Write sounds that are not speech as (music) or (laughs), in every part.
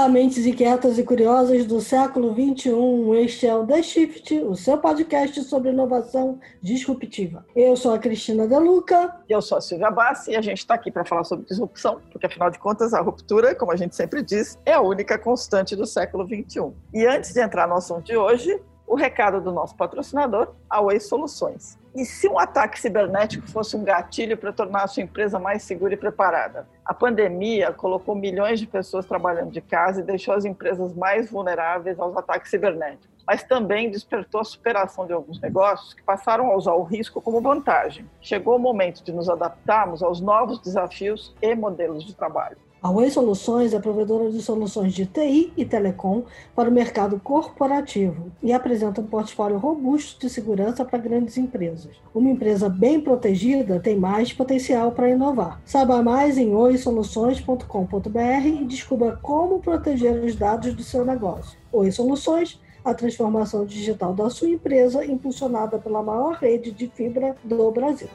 Olá, mentes inquietas e curiosas do século XXI. Este é o The Shift, o seu podcast sobre inovação disruptiva. Eu sou a Cristina Deluca. Eu sou a Silvia Bassi e a gente está aqui para falar sobre disrupção, porque afinal de contas a ruptura, como a gente sempre diz, é a única constante do século XXI. E antes de entrar no assunto de hoje, o recado do nosso patrocinador, a Way Soluções. E se um ataque cibernético fosse um gatilho para tornar a sua empresa mais segura e preparada? A pandemia colocou milhões de pessoas trabalhando de casa e deixou as empresas mais vulneráveis aos ataques cibernéticos. Mas também despertou a superação de alguns negócios que passaram a usar o risco como vantagem. Chegou o momento de nos adaptarmos aos novos desafios e modelos de trabalho. A Oi Soluções é provedora de soluções de TI e telecom para o mercado corporativo e apresenta um portfólio robusto de segurança para grandes empresas. Uma empresa bem protegida tem mais potencial para inovar. Saiba mais em oisoluções.com.br e descubra como proteger os dados do seu negócio. Oi Soluções a transformação digital da sua empresa, impulsionada pela maior rede de fibra do Brasil.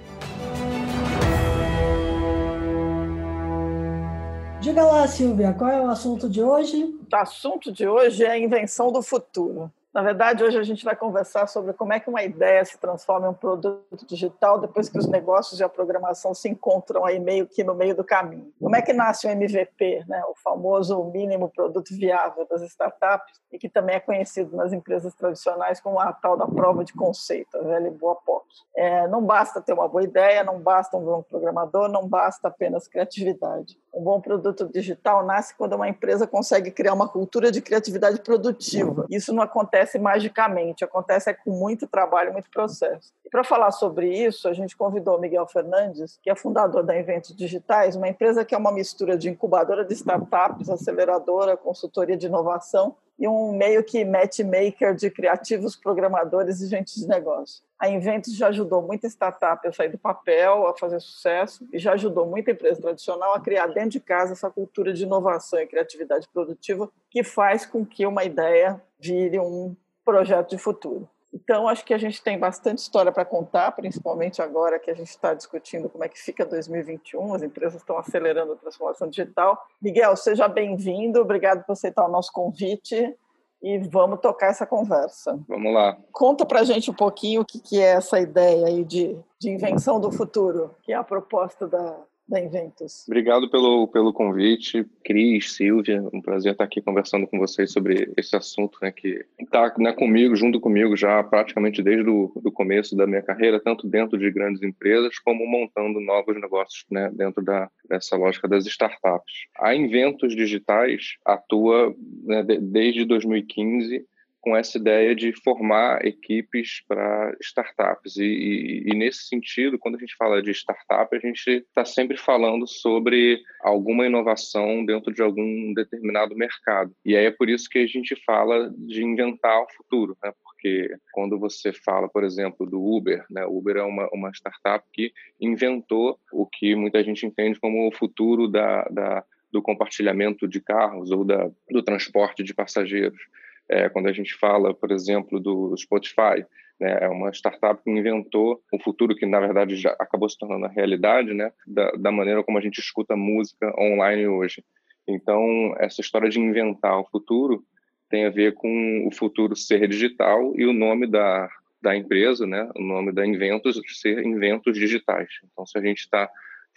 Diga lá, Silvia, qual é o assunto de hoje? O assunto de hoje é a invenção do futuro. Na verdade, hoje a gente vai conversar sobre como é que uma ideia se transforma em um produto digital depois que os negócios e a programação se encontram aí meio que no meio do caminho. Como é que nasce o MVP, né? o famoso mínimo produto viável das startups, e que também é conhecido nas empresas tradicionais como a tal da prova de conceito, a velha e boa POC. É, não basta ter uma boa ideia, não basta um bom programador, não basta apenas criatividade. Um bom produto digital nasce quando uma empresa consegue criar uma cultura de criatividade produtiva. Isso não acontece acontece magicamente, acontece é com muito trabalho, muito processo. E para falar sobre isso, a gente convidou o Miguel Fernandes, que é fundador da Inventos Digitais, uma empresa que é uma mistura de incubadora de startups, aceleradora, consultoria de inovação e um meio que matchmaker de criativos, programadores e gente de negócio. A Inventos já ajudou muita startup a sair do papel, a fazer sucesso, e já ajudou muita empresa tradicional a criar dentro de casa essa cultura de inovação e criatividade produtiva que faz com que uma ideia vire um projeto de futuro. Então, acho que a gente tem bastante história para contar, principalmente agora que a gente está discutindo como é que fica 2021, as empresas estão acelerando a transformação digital. Miguel, seja bem-vindo, obrigado por aceitar o nosso convite e vamos tocar essa conversa. Vamos lá. Conta para a gente um pouquinho o que, que é essa ideia aí de, de invenção do futuro, que é a proposta da, da Inventus. Obrigado pelo, pelo convite, Cris, Silvia, um prazer estar aqui conversando com vocês sobre esse assunto, né, que está né, comigo, junto comigo já praticamente desde o do começo da minha carreira, tanto dentro de grandes empresas como montando novos negócios né, dentro da, dessa lógica das startups. A Inventos Digitais atua né, de, desde 2015 com essa ideia de formar equipes para startups. E, e, e, nesse sentido, quando a gente fala de startup, a gente está sempre falando sobre alguma inovação dentro de algum determinado mercado. E aí é por isso que a gente fala de inventar o futuro, né? porque quando você fala, por exemplo, do Uber, né? O Uber é uma, uma startup que inventou o que muita gente entende como o futuro da, da do compartilhamento de carros ou da, do transporte de passageiros. É, quando a gente fala, por exemplo, do Spotify, né, é uma startup que inventou o futuro que, na verdade, já acabou se tornando a realidade, né, da, da maneira como a gente escuta música online hoje. Então, essa história de inventar o futuro tem a ver com o futuro ser digital e o nome da, da empresa, né, o nome da Inventos ser Inventos Digitais. Então, se a gente está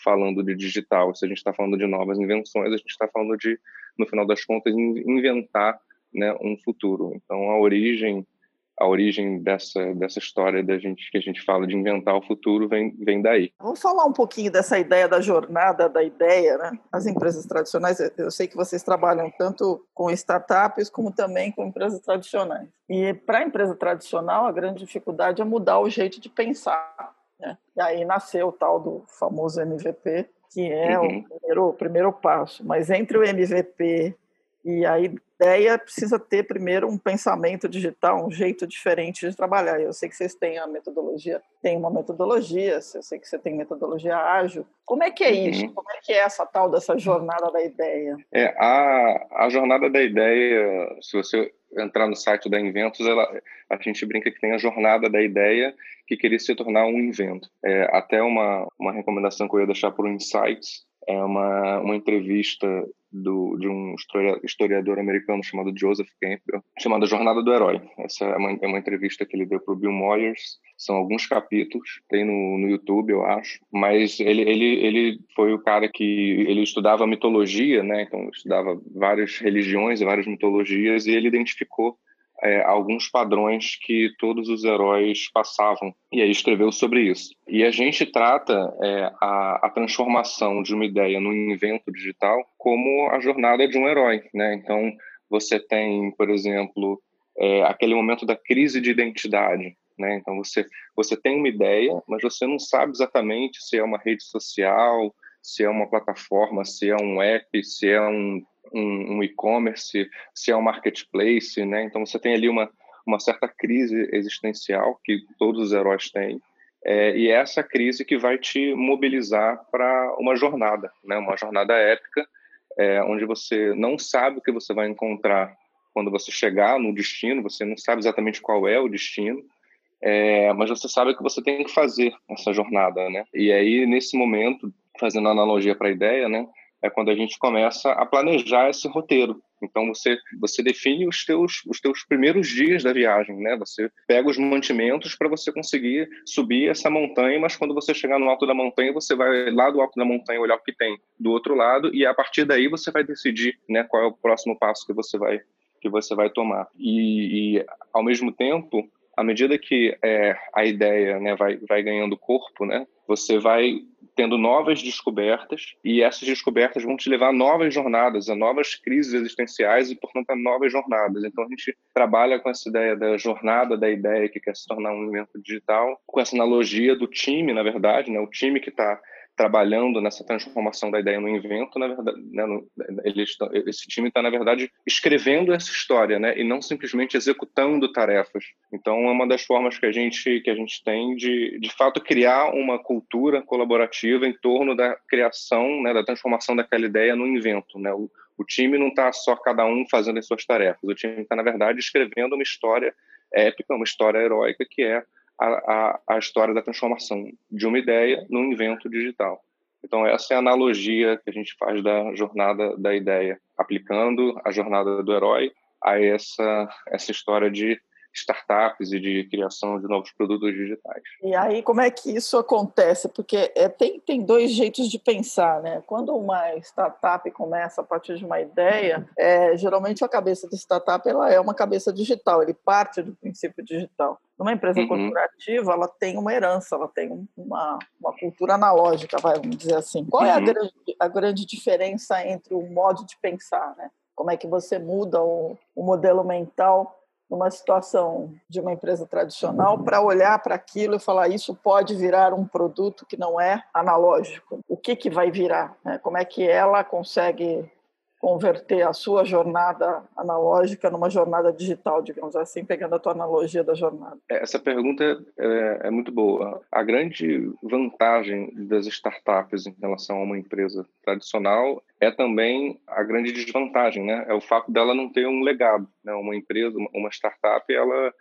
falando de digital, se a gente está falando de novas invenções, a gente está falando de, no final das contas, inventar né, um futuro. Então a origem a origem dessa dessa história da gente que a gente fala de inventar o futuro vem vem daí. Vamos falar um pouquinho dessa ideia da jornada da ideia, né? As empresas tradicionais, eu sei que vocês trabalham tanto com startups como também com empresas tradicionais. E para a empresa tradicional, a grande dificuldade é mudar o jeito de pensar. Né? E aí nasceu o tal do famoso MVP, que é uhum. o, primeiro, o primeiro passo. Mas entre o MVP e a ideia precisa ter primeiro um pensamento digital, um jeito diferente de trabalhar. Eu sei que vocês têm a metodologia, tem uma metodologia, eu sei que você tem metodologia ágil. Como é que é isso? Uhum. Como é que é essa tal dessa jornada da ideia? É, a, a jornada da ideia, se você entrar no site da Inventos, ela, a gente brinca que tem a jornada da ideia que queria se tornar um invento. É, até uma, uma recomendação que eu ia deixar para o Insights, é uma, uma entrevista do, de um historiador americano chamado Joseph Campbell, chamada Jornada do Herói. Essa é uma, é uma entrevista que ele deu para o Bill Moyers. São alguns capítulos, tem no, no YouTube, eu acho. Mas ele, ele, ele foi o cara que ele estudava mitologia, né? Então estudava várias religiões e várias mitologias e ele identificou é, alguns padrões que todos os heróis passavam. E aí escreveu sobre isso. E a gente trata é, a, a, transformação de uma ideia num invento digital como a jornada de um herói. Né? Então, você tem, por exemplo, é, aquele momento da crise de identidade. Né? Então, você, você tem uma ideia, mas você não sabe exatamente se é uma rede social, se é uma plataforma, se é um app, se é um um, um e-commerce, se é um marketplace, né? Então você tem ali uma, uma certa crise existencial que todos os heróis têm. É, e é essa crise que vai te mobilizar para uma jornada, né? Uma jornada épica, é, onde você não sabe o que você vai encontrar quando você chegar no destino, você não sabe exatamente qual é o destino, é, mas você sabe que você tem que fazer essa jornada, né? E aí nesse momento, fazendo analogia para a ideia, né? É quando a gente começa a planejar esse roteiro. Então você você define os teus os teus primeiros dias da viagem, né? Você pega os mantimentos para você conseguir subir essa montanha, mas quando você chegar no alto da montanha, você vai lá do alto da montanha olhar o que tem do outro lado e a partir daí você vai decidir, né, qual é o próximo passo que você vai que você vai tomar. E, e ao mesmo tempo, à medida que é, a ideia né, vai, vai ganhando corpo, né, você vai tendo novas descobertas e essas descobertas vão te levar a novas jornadas, a novas crises existenciais e, portanto, a novas jornadas. Então, a gente trabalha com essa ideia da jornada da ideia que quer se tornar um evento digital, com essa analogia do time, na verdade, né? o time que está trabalhando nessa transformação da ideia no invento, na verdade, né, no, eles, esse time está na verdade escrevendo essa história, né, e não simplesmente executando tarefas. Então, é uma das formas que a gente que a gente tem de, de fato, criar uma cultura colaborativa em torno da criação, né, da transformação daquela ideia no invento, né. O, o time não está só cada um fazendo as suas tarefas. O time está na verdade escrevendo uma história épica, uma história heróica que é a, a, a história da transformação de uma ideia num invento digital. Então, essa é a analogia que a gente faz da jornada da ideia, aplicando a jornada do herói a essa, essa história de startups e de criação de novos produtos digitais. E aí, como é que isso acontece? Porque é, tem, tem dois jeitos de pensar, né? Quando uma startup começa a partir de uma ideia, é, geralmente a cabeça de startup ela é uma cabeça digital, ele parte do princípio digital. Numa empresa uhum. corporativa, ela tem uma herança, ela tem uma, uma cultura analógica, vamos dizer assim. Qual é a, uhum. grande, a grande diferença entre o modo de pensar, né? Como é que você muda o, o modelo mental numa situação de uma empresa tradicional para olhar para aquilo e falar isso pode virar um produto que não é analógico. O que, que vai virar? Né? Como é que ela consegue converter a sua jornada analógica numa jornada digital, digamos assim, pegando a tua analogia da jornada? Essa pergunta é, é, muito boa. A grande vantagem das startups em relação a uma empresa tradicional é também a grande desvantagem, né? É o fato dela não ter um legado. Né? Uma empresa, uma startup, ela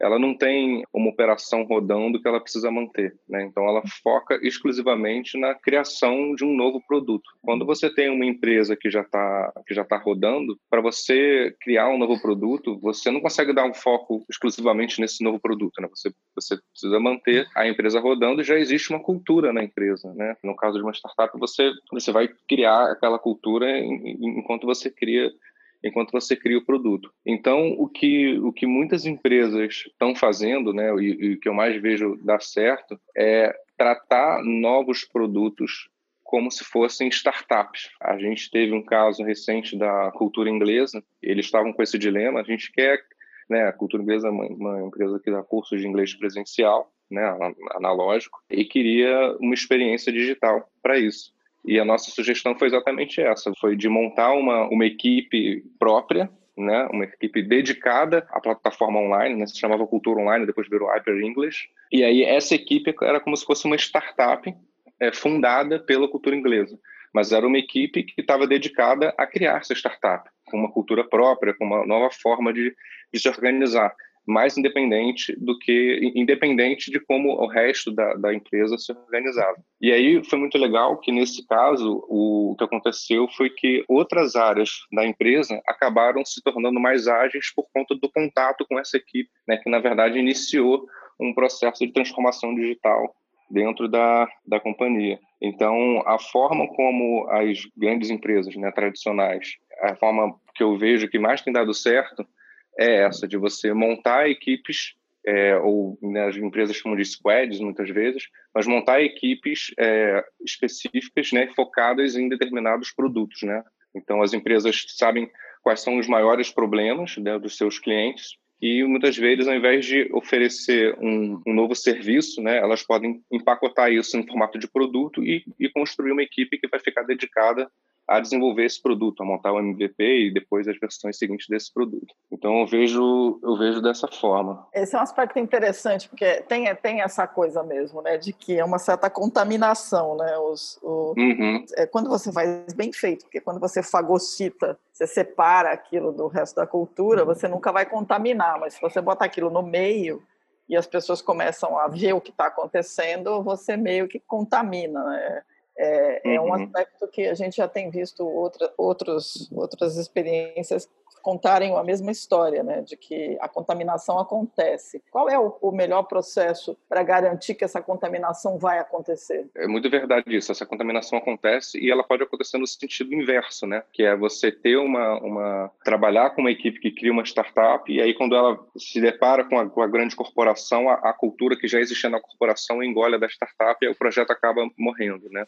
ela não tem uma operação rodando que ela precisa manter, né? Então ela foca exclusivamente na criação de um novo produto. Quando você tem uma empresa que já está que já está rodando, para você criar um novo produto, você não consegue dar um foco exclusivamente nesse novo produto, né? Você você precisa manter a empresa rodando e já existe uma cultura na empresa, né? No caso de uma startup, você você vai criar aquela cultura enquanto você cria enquanto você cria o produto. Então, o que, o que muitas empresas estão fazendo, né, e, o que eu mais vejo dar certo, é tratar novos produtos como se fossem startups. A gente teve um caso recente da cultura inglesa, eles estavam com esse dilema, a gente quer, né, a cultura inglesa é uma, uma empresa que dá cursos de inglês presencial, né, analógico, e queria uma experiência digital para isso. E a nossa sugestão foi exatamente essa, foi de montar uma, uma equipe própria, né, uma equipe dedicada à plataforma online, né, se chamava Cultura Online, depois virou Hyper English. E aí essa equipe era como se fosse uma startup é, fundada pela cultura inglesa, mas era uma equipe que estava dedicada a criar essa startup, com uma cultura própria, com uma nova forma de, de se organizar. Mais independente do que independente de como o resto da, da empresa se organizava. E aí foi muito legal que nesse caso o, o que aconteceu foi que outras áreas da empresa acabaram se tornando mais ágeis por conta do contato com essa equipe, né, que na verdade iniciou um processo de transformação digital dentro da, da companhia. Então, a forma como as grandes empresas né, tradicionais, a forma que eu vejo que mais tem dado certo é essa, de você montar equipes, é, ou né, as empresas chamam de squads muitas vezes, mas montar equipes é, específicas, né, focadas em determinados produtos. Né? Então, as empresas sabem quais são os maiores problemas né, dos seus clientes e muitas vezes, ao invés de oferecer um, um, novo serviço, né, elas podem empacotar isso em formato de produto e, e construir uma equipe que vai ficar dedicada a desenvolver esse produto, a montar o MVP e depois as versões seguintes desse produto. Então eu vejo eu vejo dessa forma. Esse é um aspecto interessante porque tem tem essa coisa mesmo, né, de que é uma certa contaminação, né, os, o, uhum. é quando você faz bem feito, porque quando você fagocita, você separa aquilo do resto da cultura, você nunca vai contaminar, mas se você botar aquilo no meio e as pessoas começam a ver o que está acontecendo, você meio que contamina, né? É, uhum. é, um uhum. aspecto que a gente já tem visto outra, outros, outras experiências contarem a mesma história, né, de que a contaminação acontece. Qual é o, o melhor processo para garantir que essa contaminação vai acontecer? É muito verdade isso. Essa contaminação acontece e ela pode acontecer no sentido inverso, né, que é você ter uma, uma trabalhar com uma equipe que cria uma startup e aí quando ela se depara com a, com a grande corporação, a, a, cultura que já existia na corporação engole a da startup e o projeto acaba morrendo, né?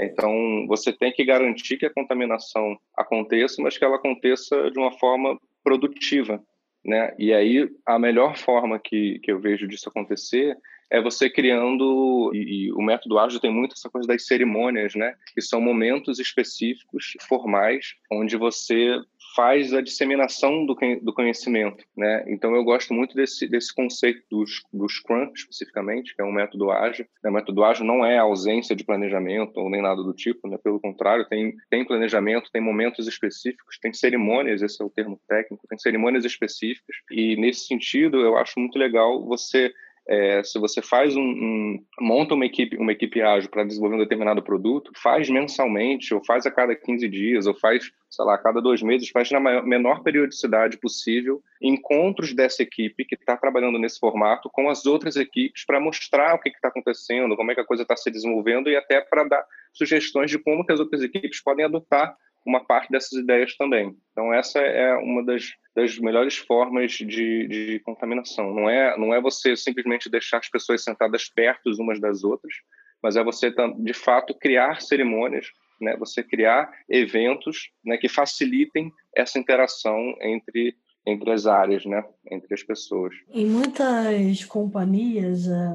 Então, você tem que garantir que a contaminação aconteça, mas que ela aconteça de uma forma produtiva, né? E aí, a melhor forma que, que eu vejo disso acontecer é você criando, e, e, o método ágil tem muito essa coisa das cerimônias, né? Que são momentos específicos, formais, onde você faz a disseminação do, do conhecimento, né? Então eu gosto muito desse, desse conceito do, do Scrum, especificamente, que é um método ágil. O método ágil não é ausência de planejamento ou nem nada do tipo, né? Pelo contrário, tem, tem planejamento, tem momentos específicos, tem cerimônias, esse é o termo técnico, tem cerimônias específicas. E nesse sentido, eu acho muito legal você é, se você faz um, um, monta uma equipe uma equipe ágil para desenvolver um determinado produto, faz mensalmente ou faz a cada 15 dias ou faz, sei lá, a cada dois meses, faz na maior, menor periodicidade possível encontros dessa equipe que está trabalhando nesse formato com as outras equipes para mostrar o que está acontecendo, como é que a coisa está se desenvolvendo e até para dar sugestões de como que as outras equipes podem adotar uma parte dessas ideias também. Então essa é uma das, das melhores formas de, de contaminação. Não é não é você simplesmente deixar as pessoas sentadas perto umas das outras, mas é você de fato criar cerimônias, né? Você criar eventos, né, que facilitem essa interação entre entre as áreas, né, entre as pessoas. Em muitas companhias, é,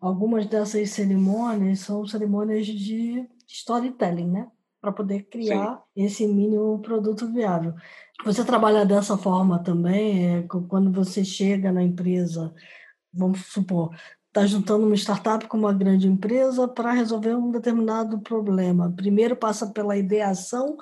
algumas dessas cerimônias são cerimônias de storytelling, né? Para poder criar Sim. esse mínimo produto viável. Você trabalha dessa forma também, é, quando você chega na empresa, vamos supor, está juntando uma startup com uma grande empresa para resolver um determinado problema. Primeiro passa pela ideação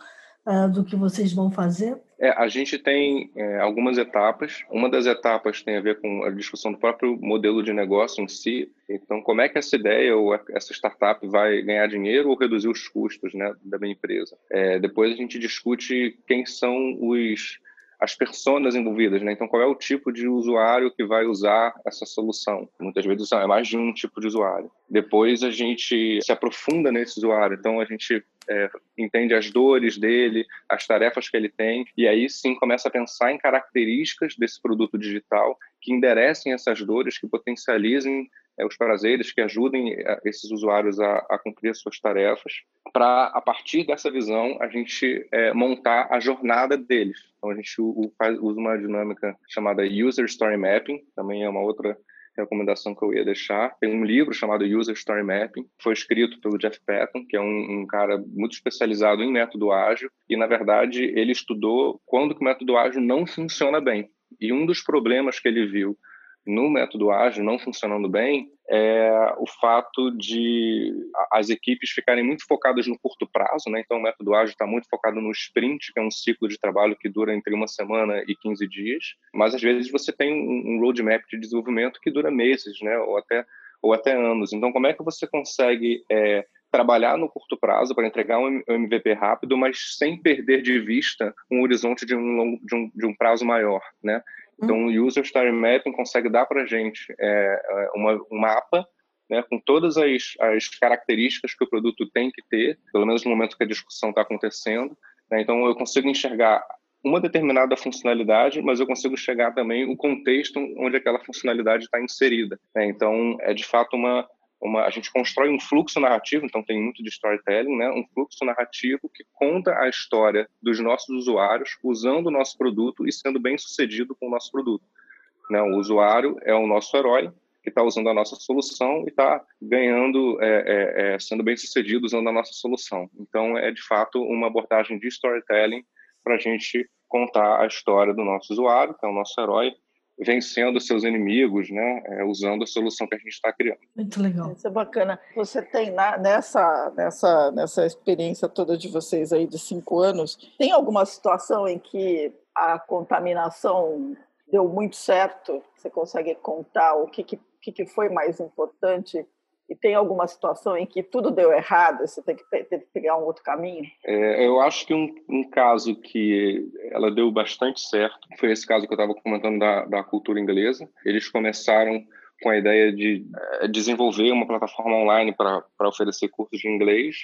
uh, do que vocês vão fazer? É, a gente tem é, algumas etapas. Uma das etapas tem a ver com a discussão do próprio modelo de negócio em si. Então, como é que essa ideia ou essa startup vai ganhar dinheiro ou reduzir os custos né, da minha empresa? É, depois a gente discute quem são os as pessoas envolvidas, né? Então, qual é o tipo de usuário que vai usar essa solução? Muitas vezes é mais de um tipo de usuário. Depois a gente se aprofunda nesse usuário, então a gente é, entende as dores dele, as tarefas que ele tem, e aí sim começa a pensar em características desse produto digital que enderecem essas dores, que potencializem os prazeres, que ajudem é, esses usuários a, a cumprir as suas tarefas, para, a partir dessa visão, a gente é, montar a jornada deles. Então, a gente faz, usa uma dinâmica chamada User Story Mapping, também é uma outra recomendação que eu ia deixar. Tem um livro chamado User Story Mapping, foi escrito pelo Jeff Patton, que é um, um, cara muito especializado em método ágil, e, na verdade, ele estudou quando que o método ágil não funciona bem. E um dos problemas que ele viu no método ágil não funcionando bem é o fato de as equipes ficarem muito focadas no curto prazo, né? Então o método ágil está muito focado no sprint, que é um ciclo de trabalho que dura entre uma semana e 15 dias, mas às vezes você tem um roadmap de desenvolvimento que dura meses, né? Ou até ou até anos. Então como é que você consegue é, trabalhar no curto prazo para entregar um MVP rápido, mas sem perder de vista um horizonte de um, longo, de um, de um prazo maior, né? Então, o User Story Mapping consegue dar para a gente é, é, uma, um mapa né, com todas as, as características que o produto tem que ter, pelo menos no momento que a discussão está acontecendo. Né? Então, eu consigo enxergar uma determinada funcionalidade, mas eu consigo enxergar também o contexto onde aquela funcionalidade está inserida. Né? Então, é de fato uma, uma, a gente constrói um fluxo narrativo, então tem muito de storytelling, né? um fluxo narrativo que conta a história dos nossos usuários usando o nosso produto e sendo bem sucedido com o nosso produto. Né? O usuário é o nosso herói que está usando a nossa solução e está ganhando, é, é, é, sendo bem sucedido usando a nossa solução. Então, é de fato uma abordagem de storytelling para a gente contar a história do nosso usuário, que é o nosso herói, vencendo seus inimigos, né, é, usando a solução que a gente está criando. Muito legal. Isso é bacana. Você tem na, nessa, nessa, nessa experiência toda de vocês aí de cinco anos, tem alguma situação em que a contaminação deu muito certo? Você consegue contar o que, que, que foi mais importante e tem alguma situação em que tudo deu errado, você tem que, ter, que pegar um outro caminho? É, eu acho que um, um, caso que ela deu bastante certo foi esse caso que eu estava comentando da, da cultura inglesa. Eles começaram com a ideia de é, desenvolver uma plataforma online para oferecer cursos de inglês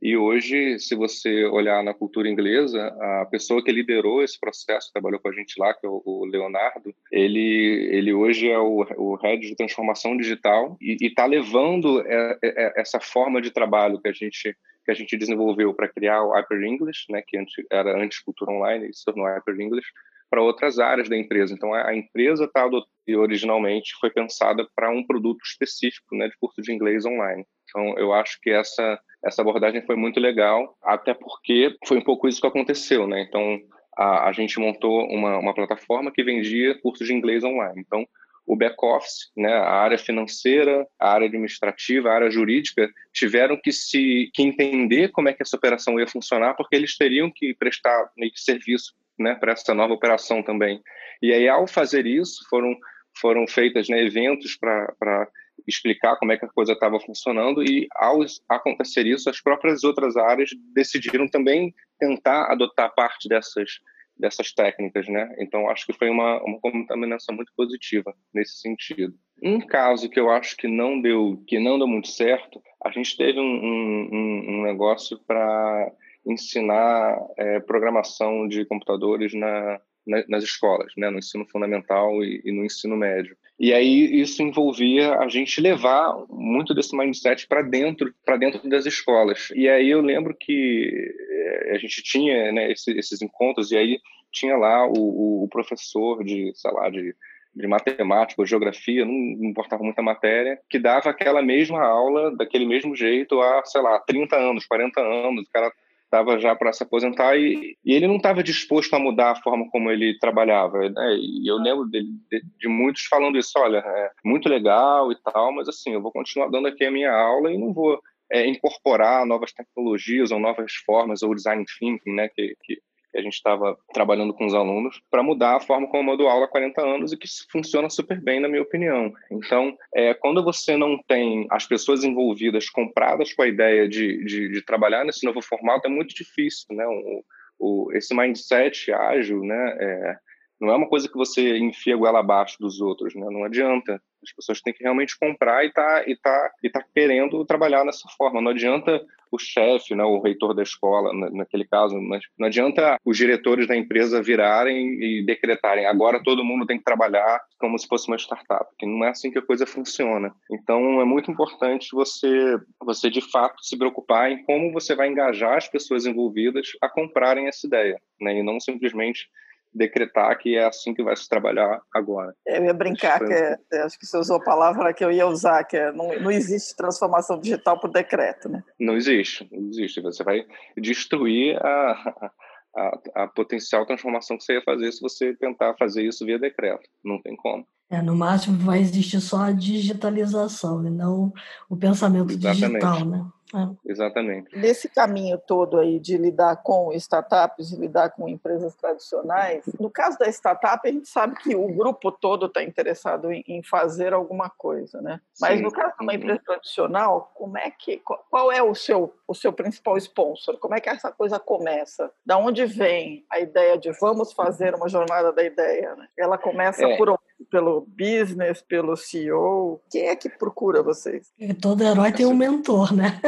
e hoje, se você olhar na cultura inglesa, a pessoa que liderou esse processo, trabalhou com a gente lá, que é o Leonardo, ele, ele hoje é o, o head de transformação digital e está levando é, é, é, essa forma de trabalho que a gente que a gente desenvolveu para criar o Hyper English, né, que era antes cultura online, e se tornou Hyper English, para outras áreas da empresa. Então, a, empresa está originalmente foi pensada para um produto específico, né, de curso de inglês online. Então, eu acho que essa essa abordagem foi muito legal, até porque foi um pouco isso que aconteceu, né? Então, a, a gente montou uma, uma plataforma que vendia cursos de inglês online. Então, o back-office, né, a área financeira, a área administrativa, a área jurídica, tiveram que se que entender como é que essa operação ia funcionar, porque eles teriam que prestar meio que serviço né, para essa nova operação também. E aí, ao fazer isso, foram, foram feitas né, eventos para explicar como é que a coisa estava funcionando e ao acontecer isso as próprias outras áreas decidiram também tentar adotar parte dessas dessas técnicas, né? Então acho que foi uma uma contaminação muito positiva nesse sentido. Um caso que eu acho que não deu que não deu muito certo, a gente teve um, um, um negócio para ensinar é, programação de computadores na, na, nas escolas, né? No ensino fundamental e, e no ensino médio. E aí isso envolvia a gente levar muito desse mindset para dentro, para dentro das escolas. E aí eu lembro que eh, a gente tinha né, esses, esses encontros e aí tinha lá o, o professor de, sei lá, de de matemática ou geografia, não importava muita matéria, que dava aquela mesma aula daquele mesmo jeito há, sei lá, 30 anos, 40 anos. O cara estava já para se aposentar e, e ele não estava disposto a mudar a forma como ele trabalhava. Né? E eu lembro de, de, de, muitos falando isso: olha, é muito legal e tal, mas assim, eu vou continuar dando aqui a minha aula e não vou é, incorporar novas tecnologias ou novas formas ou design thinking, né, que, que que a gente estava trabalhando com os alunos para mudar a forma como eu dou aula há 40 anos e que funciona super bem, na minha opinião. Então, é, quando você não tem as pessoas envolvidas compradas com a ideia de, de, de trabalhar nesse novo formato, é muito difícil, né? O, o, esse mindset ágil, né? É, não é uma coisa que você enfia goela abaixo dos outros, né? Não adianta. As pessoas têm que realmente comprar e tá e tá e tá querendo trabalhar nessa forma. Não adianta o chefe, né, o reitor da escola, naquele caso, não adianta os diretores da empresa virarem e decretarem agora todo mundo tem que trabalhar como se fosse uma startup, que não é assim que a coisa funciona. Então é muito importante você você de fato se preocupar em como você vai engajar as pessoas envolvidas a comprarem essa ideia, né, e não simplesmente decretar que é assim que vai se trabalhar agora. Eu ia brincar, acho que, é, acho que você usou a palavra que eu ia usar, que é, não, não existe transformação digital por decreto, né? Não existe, não existe. Você vai destruir a, a, a potencial transformação que você ia fazer se você tentar fazer isso via decreto. Não tem como. É, no máximo vai existir só a digitalização e não o pensamento Exatamente. digital, né? É. Exatamente. Nesse caminho todo aí de lidar com startups, de lidar com empresas tradicionais, no caso da startup, a gente sabe que o grupo todo está interessado em, em, fazer alguma coisa, né? Mas Sim. no caso de uma empresa tradicional, como é que, qual é o seu, o seu principal sponsor? Como é que essa coisa começa? Da onde vem a ideia de vamos fazer uma jornada da ideia? Né? Ela começa é. por pelo business, pelo CEO? Quem é que procura vocês? E todo herói tem um mentor, né?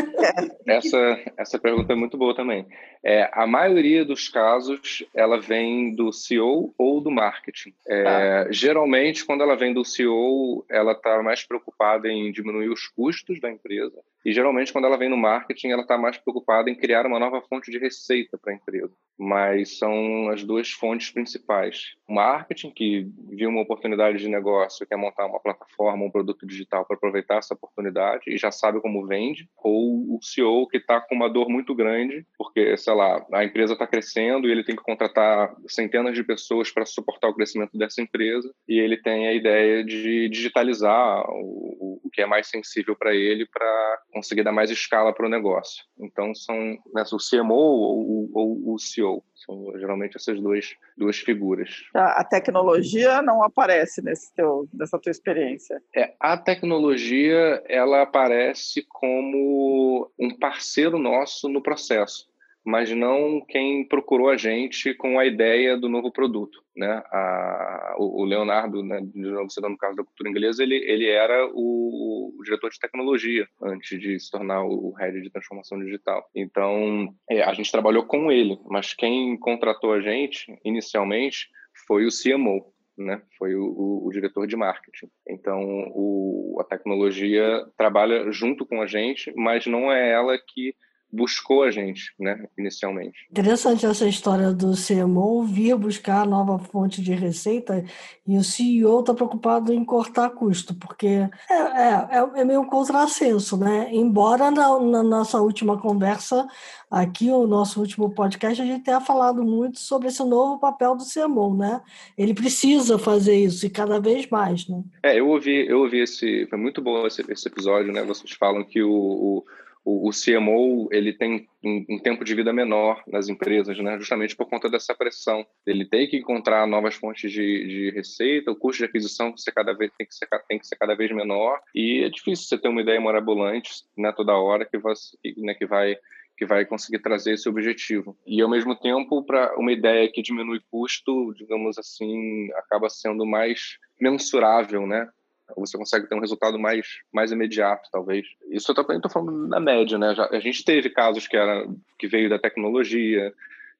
É. Essa, essa pergunta é muito boa também. É, a maioria dos casos, ela vem do CEO ou do marketing. É, ah. Geralmente, quando ela vem do CEO, ela está mais preocupada em diminuir os custos da empresa. E geralmente, quando ela vem no marketing, ela está mais preocupada em criar uma nova fonte de receita para a empresa. Mas são as duas fontes principais. O marketing, que viu uma oportunidade de negócio, quer montar uma plataforma, um produto digital para aproveitar essa oportunidade e já sabe como vende. Ou o CEO, que está com uma dor muito grande, porque, sei lá, a empresa está crescendo e ele tem que contratar centenas de pessoas para suportar o crescimento dessa empresa. E ele tem a ideia de digitalizar o, o que é mais sensível para ele para conseguir dar mais escala para o negócio. Então, são né, o CMO ou, ou, o CEO. São geralmente essas duas, duas figuras. A tecnologia não aparece nesse teu, nessa tua experiência? É, a tecnologia ela aparece como um parceiro nosso no processo mas não quem procurou a gente com a ideia do novo produto. Né? A, o, Leonardo, né, de novo citando no caso da cultura inglesa, ele, ele era o, o, diretor de tecnologia antes de se tornar o head de transformação digital. Então, é, a gente trabalhou com ele, mas quem contratou a gente inicialmente foi o CMO, né? Foi o, o, o, diretor de marketing. Então, o, a tecnologia trabalha junto com a gente, mas não é ela que buscou a gente, né, inicialmente. Interessante essa história do CMO vir buscar nova fonte de receita e o CEO está preocupado em cortar custo, porque é, é, é, é meio um contrassenso, né? Embora na, na, nossa última conversa aqui, o nosso último podcast, a gente tenha falado muito sobre esse novo papel do CMO, né? Ele precisa fazer isso e cada vez mais, né? É, eu ouvi, eu ouvi esse, foi muito bom esse, esse episódio, né? Vocês falam que o, o o, CMO ele tem um, um, tempo de vida menor nas empresas, né? justamente por conta dessa pressão. Ele tem que encontrar novas fontes de, de receita, o custo de aquisição ser cada vez, tem, que ser, tem que ser cada vez menor, e é difícil você ter uma ideia mirabolante né, toda hora que, você, né, que vai que vai conseguir trazer esse objetivo. E, ao mesmo tempo, para uma ideia que diminui custo, digamos assim, acaba sendo mais mensurável, né? Você consegue ter um resultado mais, mais imediato, talvez. Isso eu estou falando na média, né? Já, a gente teve casos que, era, que veio da tecnologia,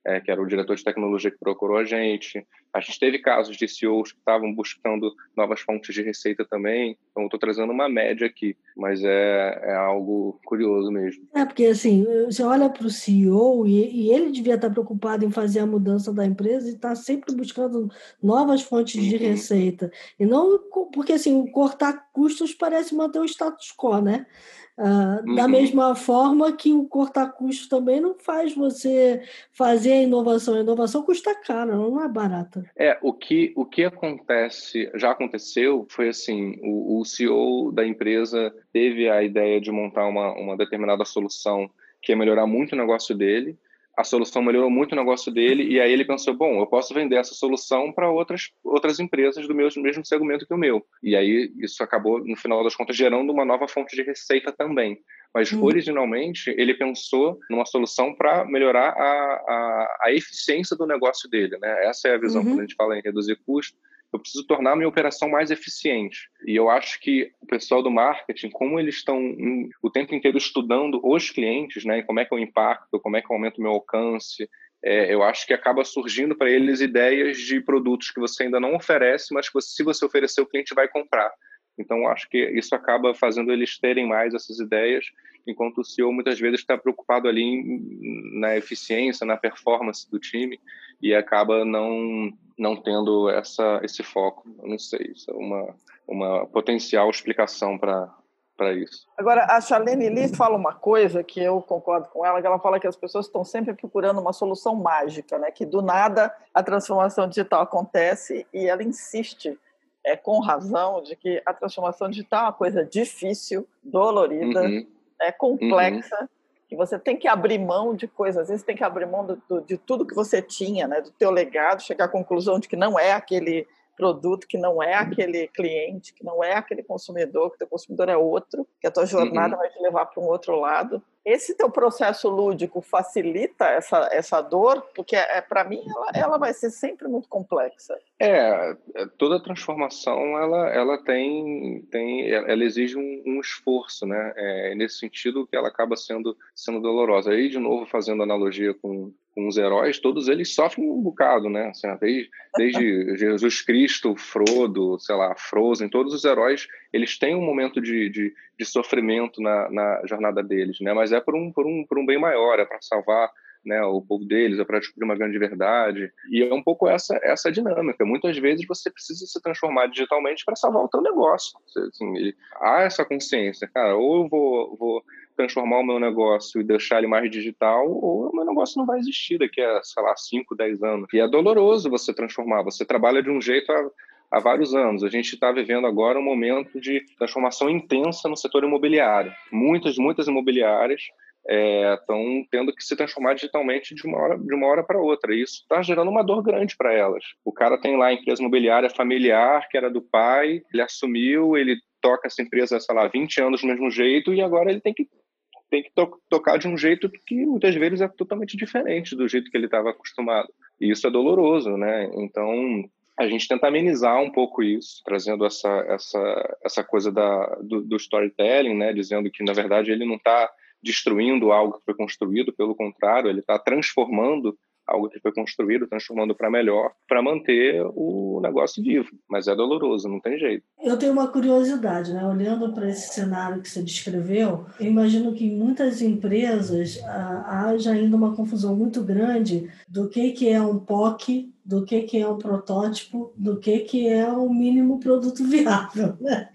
é, que era o diretor de tecnologia que procurou a gente. A gente teve casos de CEOs que estavam buscando novas fontes de receita também. Então, estou trazendo uma média aqui, mas é, é algo curioso mesmo. É, porque assim, você olha para o CEO e, e, ele devia estar preocupado em fazer a mudança da empresa e está sempre buscando novas fontes de uhum. receita. E não porque assim, cortar custos parece manter o status quo, né? Uh, uhum. Da mesma forma que o cortar custos também não faz você fazer a inovação. A inovação custa caro, não é barata. É, o que, o que acontece, já aconteceu, foi assim, o, o CEO da empresa teve a ideia de montar uma, uma determinada solução que ia melhorar muito o negócio dele, a solução melhorou muito o negócio dele e aí ele pensou, bom, eu posso vender essa solução para outras outras empresas do meu, mesmo segmento que o meu. E aí isso acabou no final das contas gerando uma nova fonte de receita também. Mas hum. originalmente ele pensou numa solução para melhorar a, a, a, eficiência do negócio dele, né? Essa é a visão uhum. quando a gente fala em reduzir custo eu preciso tornar a minha operação mais eficiente. E eu acho que o pessoal do marketing, como eles estão o tempo inteiro estudando os clientes, né, como é que eu impacto, como é que eu aumento o meu alcance, é, eu acho que acaba surgindo para eles ideias de produtos que você ainda não oferece, mas que você, se você oferecer, o cliente vai comprar. Então, acho que isso acaba fazendo eles terem mais essas ideias, enquanto o CEO muitas vezes está preocupado ali em, na eficiência, na performance do time, e acaba não não tendo essa, esse foco. Eu não sei, isso é uma, uma potencial explicação para para isso. Agora, a Charlene Lee fala uma coisa que eu concordo com ela, que ela fala que as pessoas estão sempre procurando uma solução mágica, né? que do nada a transformação digital acontece e ela insiste é, com razão, de que a transformação digital é uma coisa difícil, dolorida, uhum. é complexa, uhum. que você tem que abrir mão de coisas, às vezes tem que abrir mão do, do, de tudo que você tinha, né, do teu legado, chegar à conclusão de que não é aquele produto que não é aquele cliente, que não é aquele consumidor, que o teu consumidor é outro, que a tua jornada uhum. vai te levar para um outro lado. Esse teu processo lúdico facilita essa, essa dor, porque é, para mim ela, ela vai ser sempre muito complexa. É, é, toda transformação ela, ela tem, tem ela exige um, um esforço, né? É nesse sentido que ela acaba sendo, sendo dolorosa. Aí, de novo, fazendo analogia com, com os heróis, todos eles sofrem um bocado, né? Assim, desde, desde (laughs) Jesus Cristo, Frodo, sei lá, Frozen, todos os heróis, eles têm um momento de, de, de sofrimento na, na jornada deles, né? Mas é por um, por um, por um bem maior, é para salvar né, o povo deles, é para descobrir uma grande verdade. E é um pouco essa essa dinâmica. Muitas vezes você precisa se transformar digitalmente para salvar o teu negócio. Assim, há essa consciência, cara, ou eu vou, vou transformar o meu negócio e deixar ele mais digital, ou o meu negócio não vai existir daqui a, sei lá, 5, 10 anos. E é doloroso você transformar. Você trabalha de um jeito há, há vários anos. A gente está vivendo agora um momento de transformação intensa no setor imobiliário. Muitas, muitas imobiliárias estão é, tendo que se transformar digitalmente de uma hora, de uma hora para outra. E isso está gerando uma dor grande para elas. O cara tem lá a empresa imobiliária familiar, que era do pai, ele assumiu, ele toca essa empresa, sei lá, 20 anos do mesmo jeito, e agora ele tem que tem que to tocar de um jeito que muitas vezes é totalmente diferente do jeito que ele estava acostumado. E isso é doloroso, né? Então, a gente tenta amenizar um pouco isso, trazendo essa, essa, essa coisa da, do, do storytelling, né? Dizendo que, na verdade, ele não está destruindo algo que foi construído, pelo contrário, ele está transformando algo que foi construído, transformando para melhor, para manter o negócio vivo. Mas é doloroso, não tem jeito. Eu tenho uma curiosidade, né? Olhando para esse cenário que você descreveu, eu imagino que em muitas empresas ah, haja ainda uma confusão muito grande do que, que é um POC do que, que é um protótipo, do que, que é o mínimo produto viável. Né?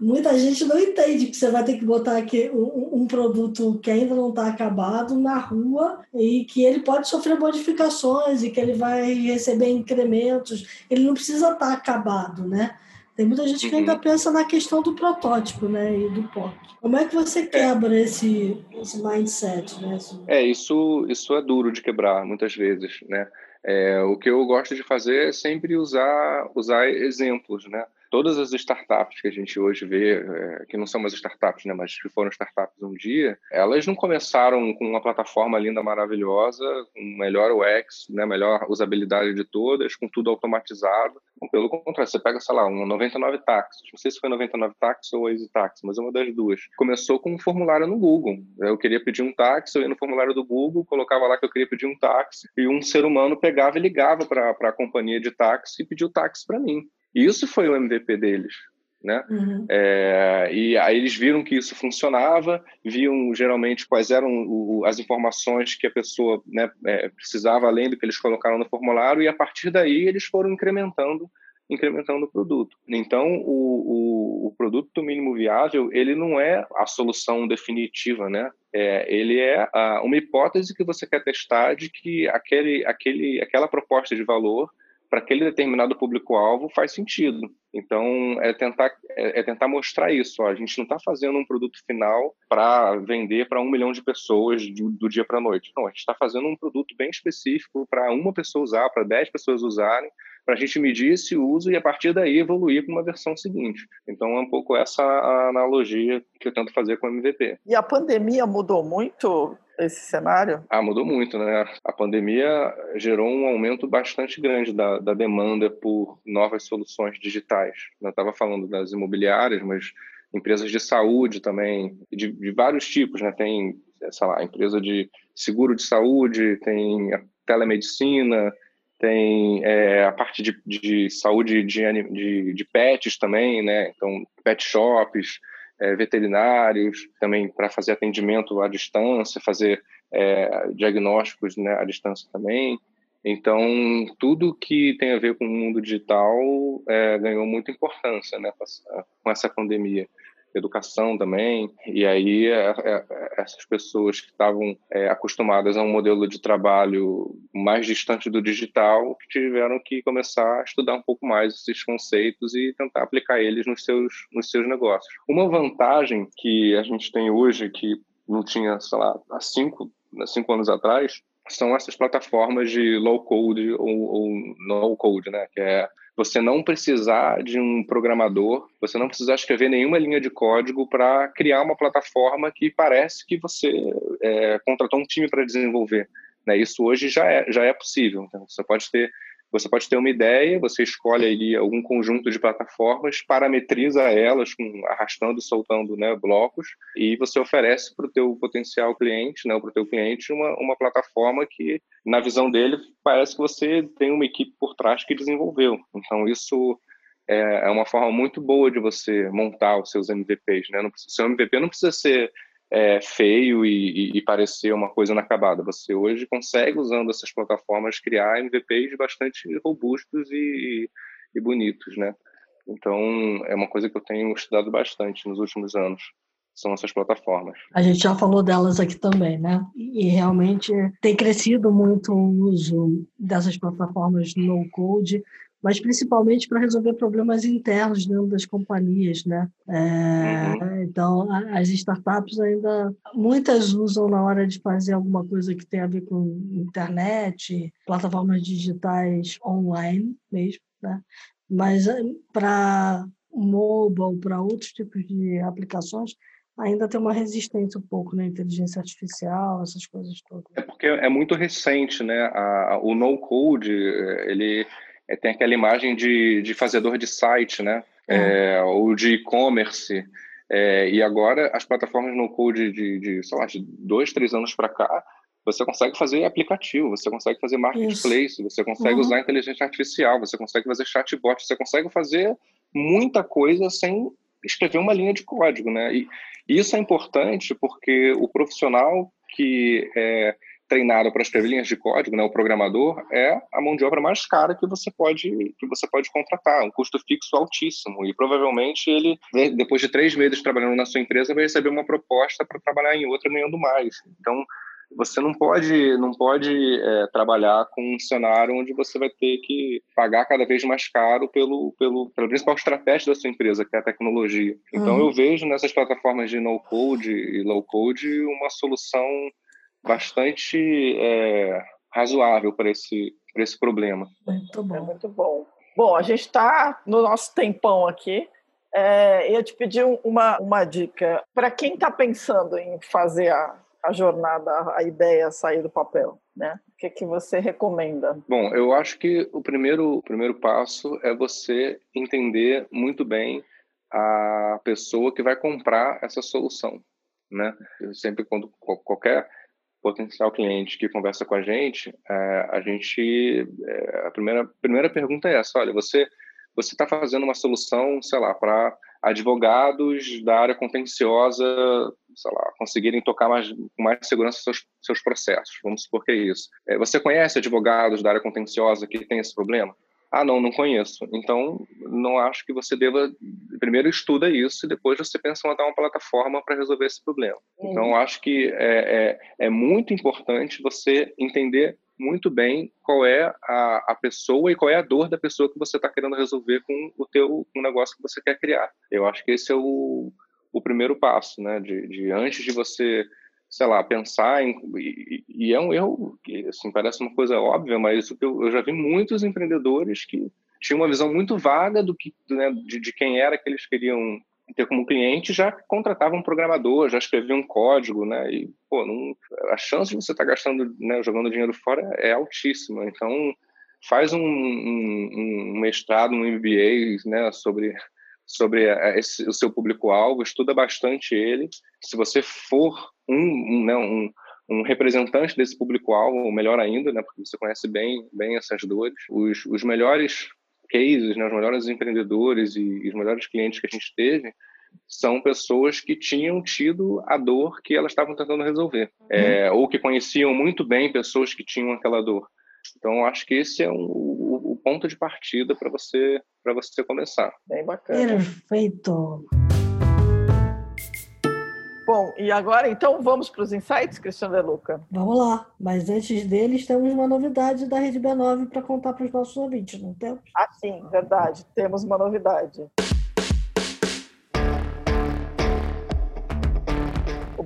Muita gente não entende que você vai ter que botar aqui um, um produto que ainda não está acabado na rua e que ele pode sofrer modificações e que ele vai receber incrementos. Ele não precisa estar tá acabado, né? Tem muita gente que ainda uhum. pensa na questão do protótipo, né, e do POC. Como é que você é. quebra é. esse, esse mindset, né? É, isso, isso é duro de quebrar, muitas vezes, né? É, o que eu gosto de fazer é sempre usar, usar exemplos, né? Todas as startups que a gente hoje vê, é, que não são mais startups, né, mas que foram startups um dia, elas não começaram com uma plataforma linda, maravilhosa, com melhor UX, né, melhor usabilidade de todas, com tudo automatizado. Pelo contrário, você pega, sei lá, um 99 táxis, não sei se foi 99 táxis ou Easy Táxi, mas é uma das duas. Começou com um formulário no Google. Eu queria pedir um táxi, eu ia no formulário do Google, colocava lá que eu queria pedir um táxi, e um ser humano pegava e ligava para a companhia de táxi e pediu táxi para mim. E isso foi o MVP deles. Né? Uhum. É, e aí eles viram que isso funcionava, viam geralmente quais eram o, as informações que a pessoa né, é, precisava além do que eles colocaram no formulário e a partir daí eles foram incrementando incrementando o produto. Então, o, o, o produto mínimo viável ele não é a solução definitiva, né? É, ele é a, uma hipótese que você quer testar de que aquele, aquele, aquela proposta de valor para aquele determinado público-alvo faz sentido. Então, é tentar, é, é tentar mostrar isso. Ó, a gente não está fazendo um produto final para vender para um milhão de pessoas do, do dia para a noite. Não, a gente está fazendo um produto bem específico para uma pessoa usar, para dez pessoas usarem, para a gente medir esse uso e, a partir daí, evoluir para uma versão seguinte. Então, é um pouco essa a analogia que eu tento fazer com o MVP. E a pandemia mudou muito esse cenário? Ah, mudou muito, né? A pandemia gerou um aumento bastante grande da, da demanda por novas soluções digitais. Eu estava falando das imobiliárias, mas empresas de saúde também, de, de vários tipos, né? Tem, sei lá, empresa de seguro de saúde, tem a telemedicina, tem é, a parte de, de saúde de, de, de, pets também, né? Então, pet shops, é, veterinários, também para fazer atendimento à distância, fazer é, diagnósticos né, à distância também. Então, tudo que tem a ver com o mundo digital é, ganhou muita importância né, com essa pandemia. Educação também. E aí é, é, essas pessoas que estavam é, acostumadas a um modelo de trabalho mais distante do digital tiveram que começar a estudar um pouco mais esses conceitos e tentar aplicar eles nos seus nos seus negócios. Uma vantagem que a gente tem hoje que não tinha, sei lá, há cinco, cinco anos atrás, são essas plataformas de low code ou, ou no code, né? Que é você não precisar de um programador, você não precisar escrever nenhuma linha de código para criar uma plataforma que parece que você é, contratou um time para desenvolver. Né? Isso hoje já é, já é possível. Então, você pode ter você pode ter uma ideia, você escolhe ali algum conjunto de plataformas, parametriza elas, com, arrastando e soltando né, blocos, e você oferece para o teu potencial cliente, né, para o teu cliente, uma, uma plataforma que, na visão dele, parece que você tem uma equipe por trás que desenvolveu. Então, isso é, é uma forma muito boa de você montar os seus MVPs. Né? O seu MVP não precisa ser é, feio e, e, e, parecer uma coisa inacabada. Você hoje consegue, usando essas plataformas, criar MVPs bastante robustos e, e bonitos, né? Então, é uma coisa que eu tenho estudado bastante nos últimos anos são essas plataformas. A gente já falou delas aqui também, né? E realmente tem crescido muito o uso dessas plataformas no code mas principalmente para resolver problemas internos dentro das companhias, né? É, uhum. Então, as startups ainda muitas usam na hora de fazer alguma coisa que tem a ver com internet, plataformas digitais online mesmo, né? Mas eh, para mobile, para outros tipos de aplicações, ainda tem uma resistência um pouco na né? inteligência artificial, essas coisas todas. É porque é muito recente, né? A, o no code, eh, ele é, tem aquela imagem de, de fazedor de site, né? É, ou de e-commerce. É, e agora as plataformas no code de, de, sei lá, de dois, três anos para cá, você consegue fazer aplicativo, você consegue fazer marketplace, Isso. você consegue uhum. usar inteligência artificial, você consegue fazer chatbot, você consegue fazer muita coisa sem escrever uma linha de código, né? E isso é importante porque o profissional que é, treinado para escrever linhas de código, né, o programador, é a mão de obra mais cara que você pode que você pode contratar, um custo fixo altíssimo. E provavelmente ele, depois de três meses trabalhando na sua empresa, vai receber uma proposta para trabalhar em outra ganhando mais. Então você não pode não pode é, trabalhar com um cenário onde você vai ter que pagar cada vez mais caro pelo pelo pela principal estratégia da sua empresa que é a tecnologia então uhum. eu vejo nessas plataformas de no code e low code uma solução bastante é, razoável para esse, esse problema. Muito bom. É muito bom. Bom, a gente está no nosso tempão aqui. É, eu te pedi uma, uma dica. Para quem está pensando em fazer a, a jornada, a ideia sair do papel, né? O que, que você recomenda? Bom, eu acho que o primeiro, o primeiro passo é você entender muito bem a pessoa que vai comprar essa solução, né? Eu sempre quando qualquer potencial cliente que conversa com a gente, é, a gente é, a primeira primeira pergunta é essa: olha, você você está fazendo uma solução, sei lá, para advogados da área contenciosa, sei lá, conseguirem tocar mais, com mais segurança seus, seus processos. Vamos supor que é isso. É, você conhece advogados da área contenciosa que tem esse problema? Ah, não, não conheço. Então, não acho que você deva. Primeiro estuda isso e depois você pensa em montar uma plataforma para resolver esse problema. Uhum. Então, acho que é, é, é, muito importante você entender muito bem qual é a, a pessoa e qual é a dor da pessoa que você está querendo resolver com o teu um negócio que você quer criar. Eu acho que esse é o, o primeiro passo, né? De, de antes de você sei lá, pensar em. E, e, é um erro que assim, parece uma coisa óbvia, mas eu, eu já vi muitos empreendedores que tinham uma visão muito vaga do que, né, de, de quem era que eles queriam ter como cliente, já contratavam um programador, já escreviam um código, né? E, pô, não, a chance de você estar tá gastando, né, jogando dinheiro fora é altíssima. Então, faz um, um, um mestrado, um MBA, né, sobre sobre esse, o seu público-alvo, estuda bastante ele. Se você for um, um, né, um, um representante desse público-alvo, melhor ainda, né, porque você conhece bem, bem essas dores, os, os melhores cases, né, os melhores empreendedores e, os melhores clientes que a gente teve são pessoas que tinham tido a dor que elas estavam tentando resolver, uhum. é, ou que conheciam muito bem pessoas que tinham aquela dor. Então, acho que esse é um, ponto de partida para você para você começar. Bem bacana. Perfeito. Bom, e agora então vamos para os insights, Cristiano De Luca? Vamos lá, mas antes deles temos uma novidade da Rede B9 para contar para os nossos ouvintes, não temos? Ah, sim, verdade, temos uma novidade.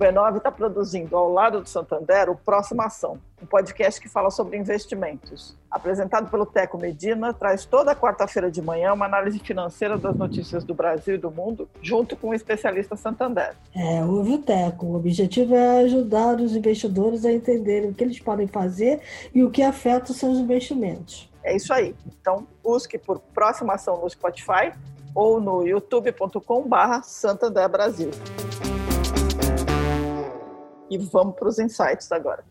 B9 está produzindo, ao lado do Santander, o Próxima Ação, um podcast que fala sobre investimentos. Apresentado pelo Teco Medina, traz toda quarta-feira de manhã uma análise financeira das notícias do Brasil e do mundo, junto com o especialista Santander. É, ouve o Teco. O objetivo é ajudar os investidores a entenderem o que eles podem fazer e o que afeta os seus investimentos. É isso aí. Então, busque por Próxima Ação no Spotify ou no youtube.com/barra Santander Brasil e vamos para os insights agora.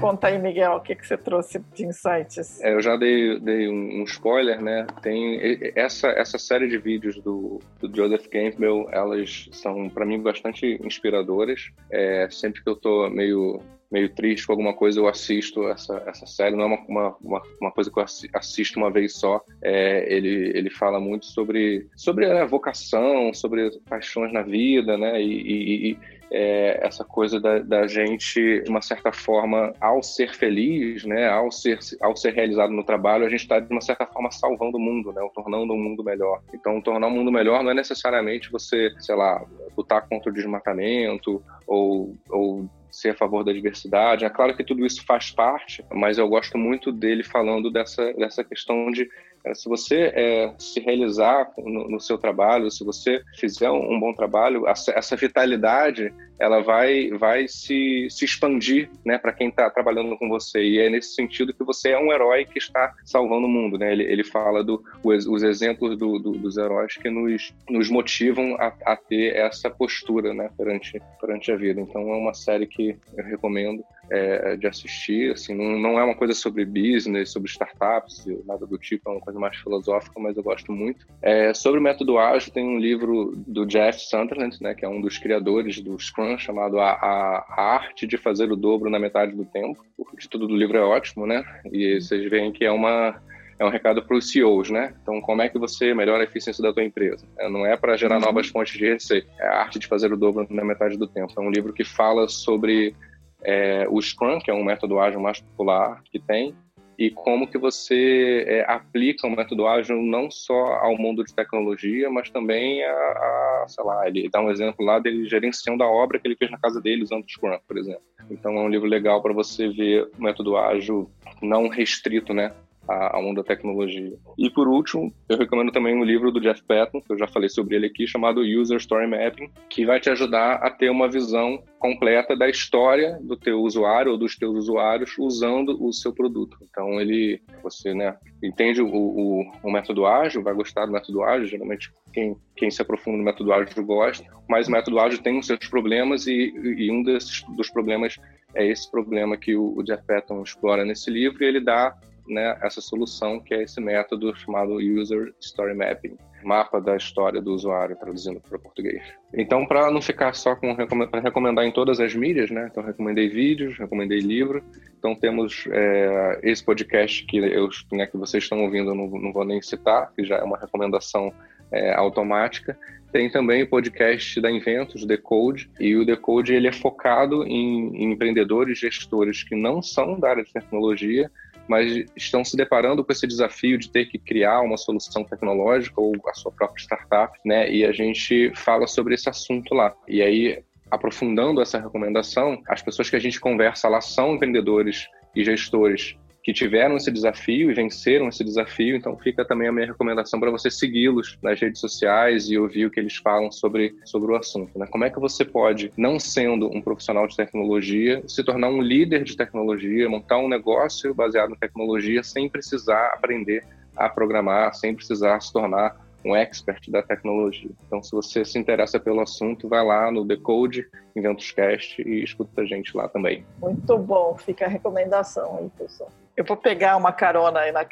Conta aí, Miguel, o que, que você trouxe de insights? É, eu já dei, dei um, um, spoiler, né? Tem essa, essa série de vídeos do, do Joseph Campbell, elas são, para mim, bastante inspiradoras. É, sempre que eu tô meio meio triste com alguma coisa, eu assisto essa, essa série. Não é uma, uma, uma coisa que eu assisto uma vez só. É, ele, ele fala muito sobre, sobre a vocação, sobre paixões na vida, né? E, e, é, essa coisa da, da, gente, de uma certa forma, ao ser feliz, né? Ao ser, ao ser realizado no trabalho, a gente está, de uma certa forma, salvando o mundo, né? Ou tornando o mundo melhor. Então, tornar o mundo melhor não é necessariamente você, sei lá, lutar contra o desmatamento ou, ou ser a favor da diversidade. É claro que tudo isso faz parte, mas eu gosto muito dele falando dessa, dessa questão de se você é, se realizar no, no, seu trabalho, se você fizer um, um bom trabalho, essa, essa, vitalidade ela vai, vai se, se expandir né, para quem está trabalhando com você. E é nesse sentido que você é um herói que está salvando o mundo. Né? Ele, ele fala do, os, os exemplos do, do, dos heróis que nos, nos motivam a, a, ter essa postura né, perante, perante a vida. Então é uma série que eu recomendo é, de assistir. Assim, não, não é uma coisa sobre business, sobre startups, nada do tipo, é uma coisa mais filosófica, mas eu gosto muito. É, sobre o método ágil, tem um livro do Jeff Sutherland, né, que é um dos criadores do Scrum, chamado a, a, a, Arte de Fazer o Dobro na Metade do Tempo. O título do livro é ótimo, né? E vocês veem que é uma é um recado para os CEOs, né? Então, como é que você melhora a eficiência da tua empresa? É, não é para gerar uhum. novas fontes de receita, é a arte de fazer o dobro na metade do tempo. É um livro que fala sobre é, o Scrum, que é um método ágil mais popular que tem, e como que você é, aplica o método ágil não só ao mundo de tecnologia, mas também a, a, sei lá, ele dá um exemplo lá dele gerenciando a obra que ele fez na casa dele usando o Scrum, por exemplo. Então é um livro legal para você ver o método ágil não restrito, né, ao mundo da tecnologia. E por último, eu recomendo também um livro do Jeff Patton, que eu já falei sobre ele aqui, chamado User Story Mapping, que vai te ajudar a ter uma visão completa da história do teu usuário ou dos teus usuários usando o seu produto. Então ele, você, né, entende o, o, o método ágil, vai gostar do método ágil, geralmente quem, quem se aprofunda no método ágil gosta, mas o método ágil tem os seus problemas e, e um desses, dos problemas é esse problema que o, o Jeff Patton explora nesse livro e ele dá né, essa solução que é esse método chamado User Story Mapping, mapa da história do usuário, traduzindo para português. Então, para não ficar só com recomendar em todas as mídias, né? Então, recomendei vídeos, recomendei livro. Então, temos é, esse podcast que eu, né, que vocês estão ouvindo, não, não vou nem citar, que já é uma recomendação é, automática. Tem também o podcast da Inventos, o Decode, e o Decode ele é focado em, em empreendedores, gestores que não são da área de tecnologia, mas estão se deparando com esse desafio de ter que criar uma solução tecnológica ou a sua própria startup, né? E a gente fala sobre esse assunto lá. E aí, aprofundando essa recomendação, as pessoas que a gente conversa lá são empreendedores e gestores que tiveram esse desafio e venceram esse desafio. Então fica também a minha recomendação para você segui-los nas redes sociais e ouvir o que eles falam sobre, sobre o assunto. Né? Como é que você pode, não sendo um profissional de tecnologia, se tornar um líder de tecnologia, montar um negócio baseado em tecnologia sem precisar aprender a programar, sem precisar se tornar um expert da tecnologia. Então, se você se interessa pelo assunto, vai lá no Decode Inventoscast e escuta a gente lá também. Muito bom, fica a recomendação aí, pessoal. Eu vou pegar uma carona aí na,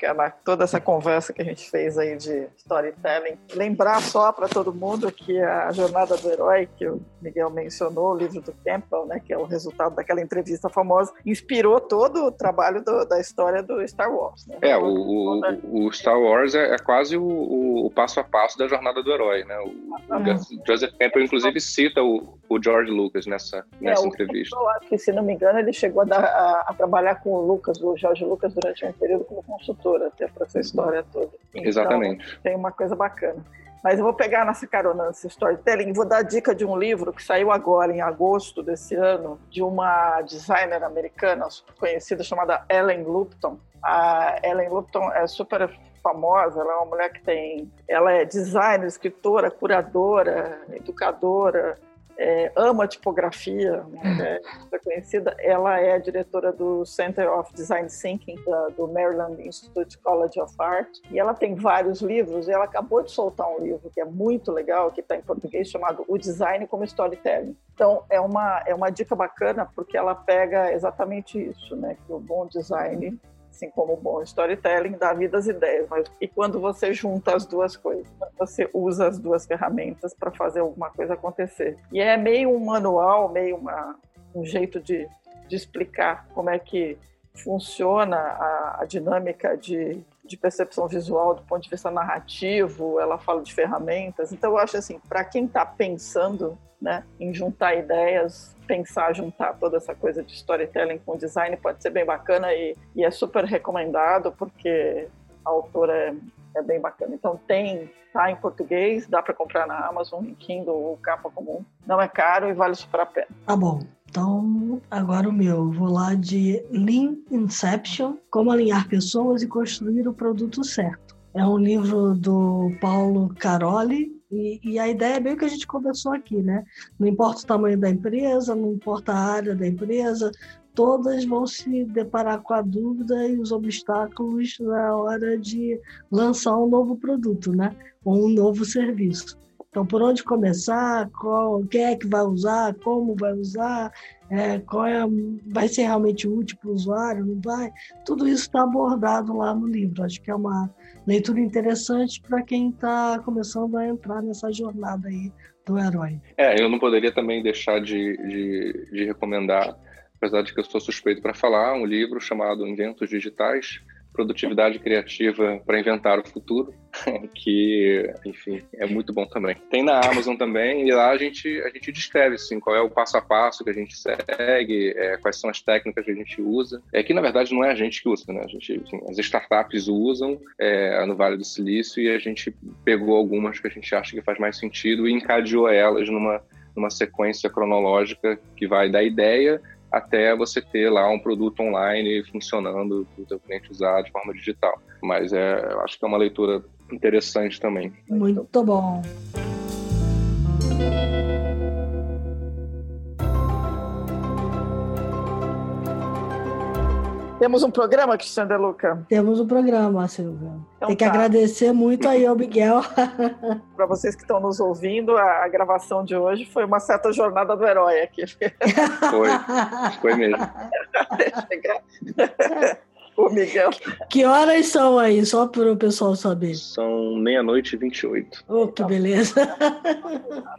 toda essa conversa que a gente fez aí de storytelling. Lembrar só para todo mundo que a Jornada do Herói, que o Miguel mencionou, o livro do Campbell, né, que é o resultado daquela entrevista famosa, inspirou todo o trabalho do, da história do Star Wars. Né? É, o, o, o, Star Wars é, é quase o, o, passo a passo da Jornada do Herói. Né? O, Joseph Campbell, inclusive, cita o, o George Lucas nessa, nessa é, entrevista. Eu acho que, se não me engano, ele chegou a, dar, a, a trabalhar com o Lucas, o George Lucas Lucas durante um período como consultora, até para essa história toda. Então, Exatamente. Tem uma coisa bacana. Mas eu vou pegar nessa carona nesse storytelling vou dar dica de um livro que saiu agora, em agosto desse ano, de uma designer americana conhecida chamada Ellen Lupton. A Ellen Lupton é super famosa, ela é uma mulher que tem. Ela é designer, escritora, curadora, educadora, é, ama tipografia, né, é conhecida. Ela é a diretora do Center of Design Thinking da, do Maryland Institute College of Art e ela tem vários livros. E ela acabou de soltar um livro que é muito legal, que está em português, chamado O Design como Storytelling. Então é uma é uma dica bacana porque ela pega exatamente isso, né? Que o bom design assim como bom storytelling, dá vida às ideias. Mas, e quando você junta as duas coisas, você usa as duas ferramentas para fazer alguma coisa acontecer. E é meio um manual, meio uma, um jeito de, de explicar como é que funciona a, a dinâmica de, de percepção visual do ponto de vista narrativo, ela fala de ferramentas. Então, eu acho assim, para quem está pensando né, em juntar ideias, pensar, juntar toda essa coisa de storytelling com design pode ser bem bacana e, e é super recomendado porque a autora é, é, bem bacana. Então tem, tá em português, dá para comprar na Amazon, em Kindle ou capa comum. Não é caro e vale super a pena. Tá bom. Então, agora o meu. Vou lá de Lean Inception, como alinhar pessoas e construir o produto certo. É um livro do Paulo Caroli, e, e, a ideia é bem o que a gente conversou aqui, né? Não importa o tamanho da empresa, não importa a área da empresa, todas vão se deparar com a dúvida e os obstáculos na hora de lançar um novo produto, né? Ou um novo serviço. Então, por onde começar, qual, quem é que vai usar, como vai usar, é, qual é, vai ser realmente útil para o usuário, não vai? Tudo isso está abordado lá no livro. Acho que é uma leitura interessante para quem está começando a entrar nessa jornada aí do herói. É, eu não poderia também deixar de, de, de recomendar, apesar de que eu sou suspeito para falar, um livro chamado Inventos Digitais, produtividade criativa para inventar o futuro, (laughs) que, enfim, é muito bom também. Tem na Amazon também, e lá a gente, a gente descreve, assim, qual é o passo a passo que a gente segue, é, quais são as técnicas que a gente usa. É que, na verdade, não é a gente que usa, né? A gente, assim, as startups usam é, no Vale do Silício e a gente pegou algumas que a gente acha que faz mais sentido e encadeou elas numa, numa sequência cronológica que vai da ideia até você ter lá um produto online funcionando para o seu cliente usar de forma digital. Mas é, acho que é uma leitura interessante também. Muito bom. Temos um programa, Cristiano De Luca? Temos um programa, Silvia. Então, Tem que tá. agradecer muito aí ao Miguel. (laughs) Para vocês que estão nos ouvindo, a, a, gravação de hoje foi uma certa jornada do herói aqui. Foi, foi mesmo. (laughs) (laughs) o Miguel. Que horas são aí, só para o pessoal saber? São meia-noite e 28. Oh, que beleza.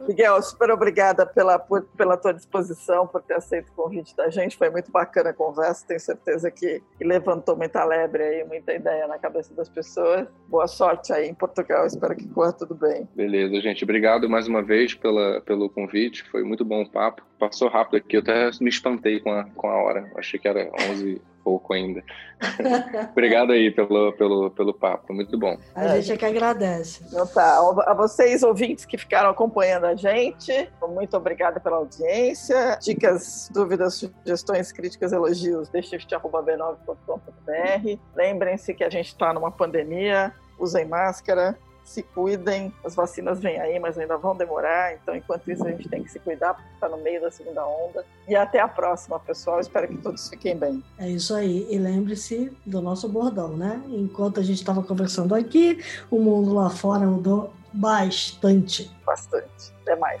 Miguel, super obrigada pela, pela tua disposição, por ter aceito o convite da gente. Foi muito bacana a conversa. Tenho certeza que, que levantou muita lebre aí, muita ideia na cabeça das pessoas. Boa sorte aí em Portugal. Espero que corra tudo bem. Beleza, gente. Obrigado mais uma vez pela, pelo convite. Foi muito bom o papo. Passou rápido aqui. Eu até me espantei com a, com a hora. Achei que era 11 pouco ainda. (laughs) Obrigado aí pelo, pelo, pelo papo, muito bom. A gente é que agradece. Então tá, a vocês ouvintes que ficaram acompanhando a gente, muito obrigada pela audiência. Dicas, dúvidas, sugestões, críticas, elogios, deixift.b9.com.br. Lembrem-se que a gente está numa pandemia, usem máscara, se cuidem, as vacinas vêm aí, mas ainda vão demorar, então enquanto isso a gente tem que se cuidar, porque está no meio da segunda onda. E até a próxima, pessoal. Espero que todos fiquem bem. É isso aí. E lembre-se do nosso bordão, né? Enquanto a gente estava conversando aqui, o mundo lá fora mudou bastante. Bastante. Até mais.